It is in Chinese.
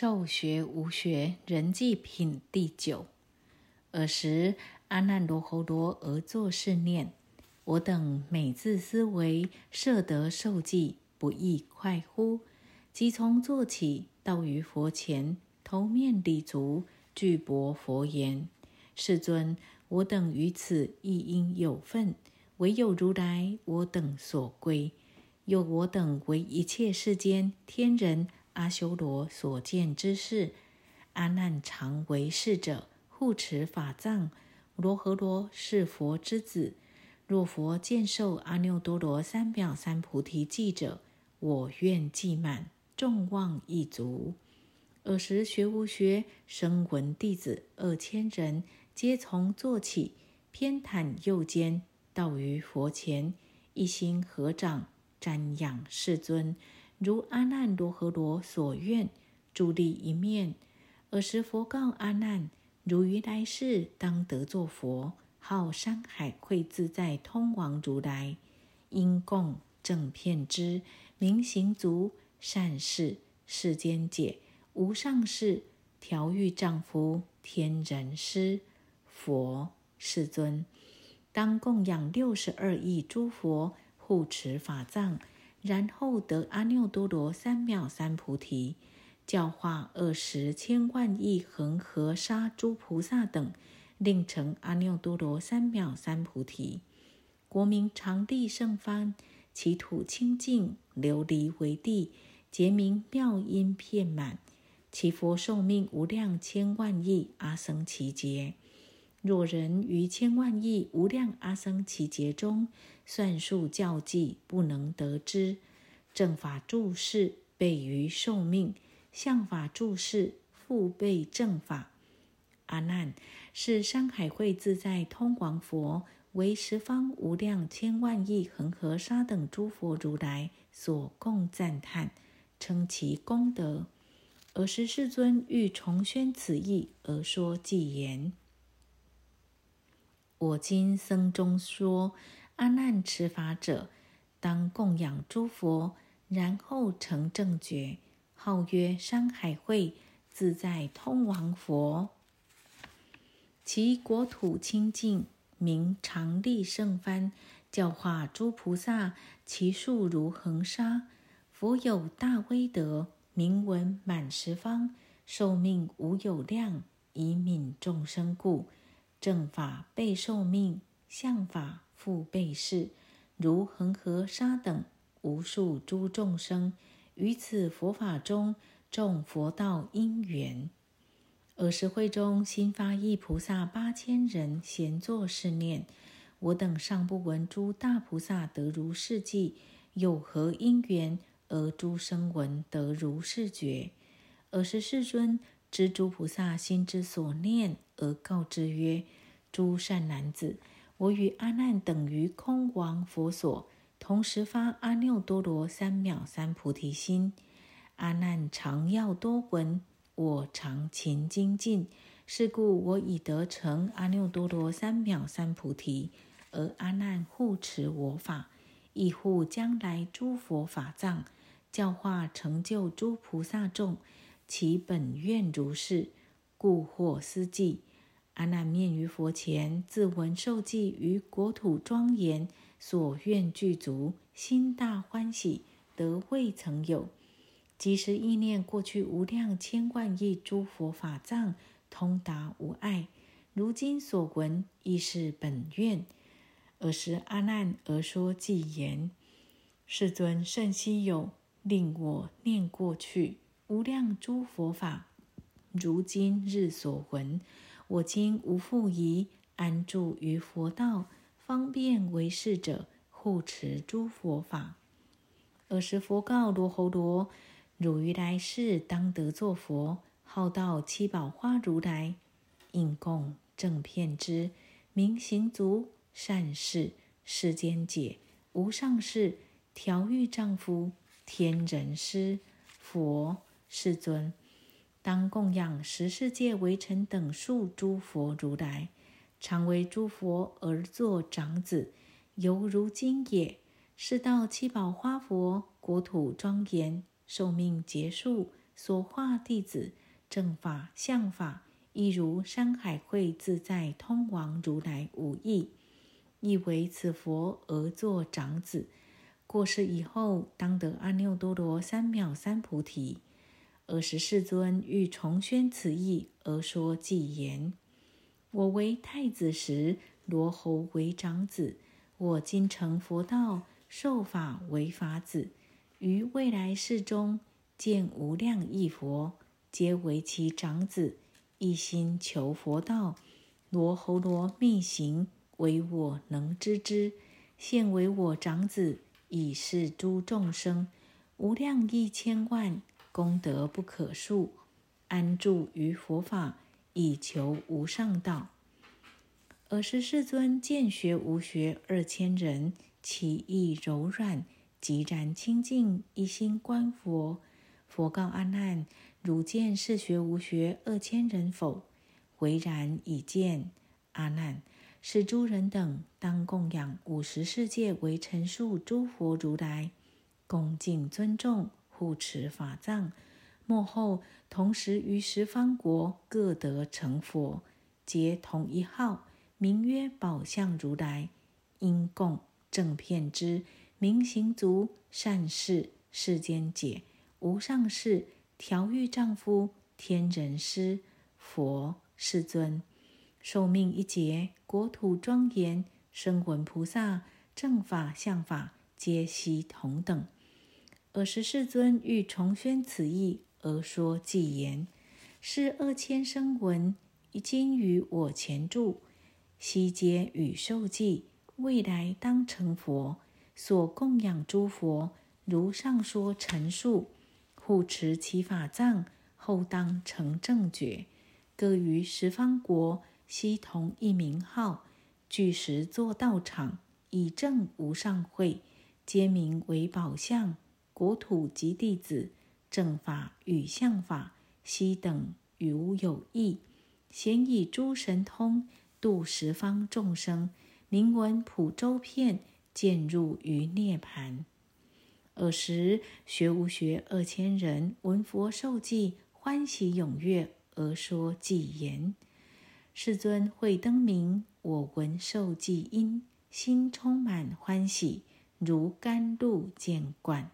受学无学人际品第九。尔时，阿难罗侯罗而作是念：我等每自思维，摄得受记，不亦快乎？即从坐起，到于佛前，头面礼足，具薄佛言：世尊，我等于此亦应有份，唯有如来我等所归。又我等为一切世间天人阿修罗所见之事，阿难常为是者护持法藏。罗诃罗是佛之子，若佛见受阿耨多罗三藐三菩提记者，我愿既满，众望一足。尔时学无学声闻弟子二千人，皆从坐起，偏袒右肩，到于佛前，一心合掌。瞻仰世尊，如阿难罗诃罗所愿，伫立一面。尔时佛告阿难：如于来世当得作佛，号山海会自在通王如来，因供正片之明行足善事世间解无上士调御丈夫天人师佛世尊，当供养六十二亿诸佛。护持法藏，然后得阿耨多罗三藐三菩提，教化二十千万亿恒河沙诸菩萨等，令成阿耨多罗三藐三菩提。国名长地胜方，其土清净，琉璃为地，结名妙音遍满，其佛寿命无量千万亿阿僧祇劫。若人于千万亿无量阿僧祇劫中，算数教计不能得知，正法注释备于寿命，相法注释复备正法。阿难，是山海会自在通王佛，为十方无量千万亿恒河沙等诸佛如来所共赞叹，称其功德。尔时世尊欲重宣此意，而说偈言。我今僧中说，阿难持法者，当供养诸佛，然后成正觉，号曰山海会自在通王佛。其国土清净，名常利胜幡，教化诸菩萨，其数如恒沙。佛有大威德，名闻满十方，寿命无有量，以悯众生故。正法备受命，相法复被示，如恒河沙等无数诸众生，于此佛法中种佛道因缘。尔时会中新发一菩萨八千人，闲坐是念：我等尚不闻诸大菩萨得如是记，有何因缘而诸生闻得如是觉？尔时世尊知诸菩萨心之所念。而告之曰：“诸善男子，我与阿难等于空王佛所，同时发阿耨多罗三藐三菩提心。阿难常要多闻，我常勤精进，是故我已得成阿耨多罗三藐三菩提。而阿难护持我法，亦护将来诸佛法藏，教化成就诸菩萨众，其本愿如是，故获思记。”阿难面于佛前，自闻受记于国土庄严，所愿具足，心大欢喜，得未曾有。即时意念过去无量千万亿诸佛法藏，通达无碍。如今所闻亦是本愿。尔时阿难而说偈言：世尊甚希有，令我念过去无量诸佛法，如今日所闻。我今无复疑，安住于佛道，方便为事者，护持诸佛法。尔时佛告罗侯罗：汝于来世当得作佛，号道七宝花如来，应供正片之明行足善事世间解无上士调御丈夫天人师佛世尊。当供养十世界为臣等数诸佛如来，常为诸佛而作长子，犹如今也。是到七宝花佛国土庄严，寿命结束，所化弟子正法相法，亦如山海会自在通王如来无异，亦为此佛而作长子。过世以后，当得阿耨多罗三藐三菩提。尔时世尊欲重宣此意，而说偈言：我为太子时，罗侯为长子。我今成佛道，受法为法子。于未来世中，见无量亿佛，皆为其长子，一心求佛道。罗侯罗密行，唯我能知之。现为我长子。以示诸众生无量亿千万功德不可数，安住于佛法，以求无上道。尔时世尊见学无学二千人，其意柔软，即然清净，一心观佛。佛告阿难：汝见是学无学二千人否？唯然已见。阿难。是诸人等当供养五十世界为陈述诸佛如来，恭敬尊重护持法藏，末后同时于十方国各得成佛，皆同一号，名曰宝相如来。因供正片之明行足善事世间解无上士调御丈夫天人师佛世尊。寿命一劫，国土庄严，生闻菩萨正法相法皆悉同等。尔时世尊欲重宣此意，而说偈言：是二千声闻，今于我前住，悉皆与受记，未来当成佛。所供养诸佛，如上说陈述，护持其法藏，后当成正觉，各于十方国。悉同一名号，具时作道场，以正无上会，皆名为宝相。国土及弟子，正法与相法，悉等与吾有异。咸以诸神通度十方众生，名闻普周遍，渐入于涅盘。尔时学无学二千人闻佛受记，欢喜踊跃，而说偈言。世尊会灯明，我闻受记音，心充满欢喜，如甘露见灌。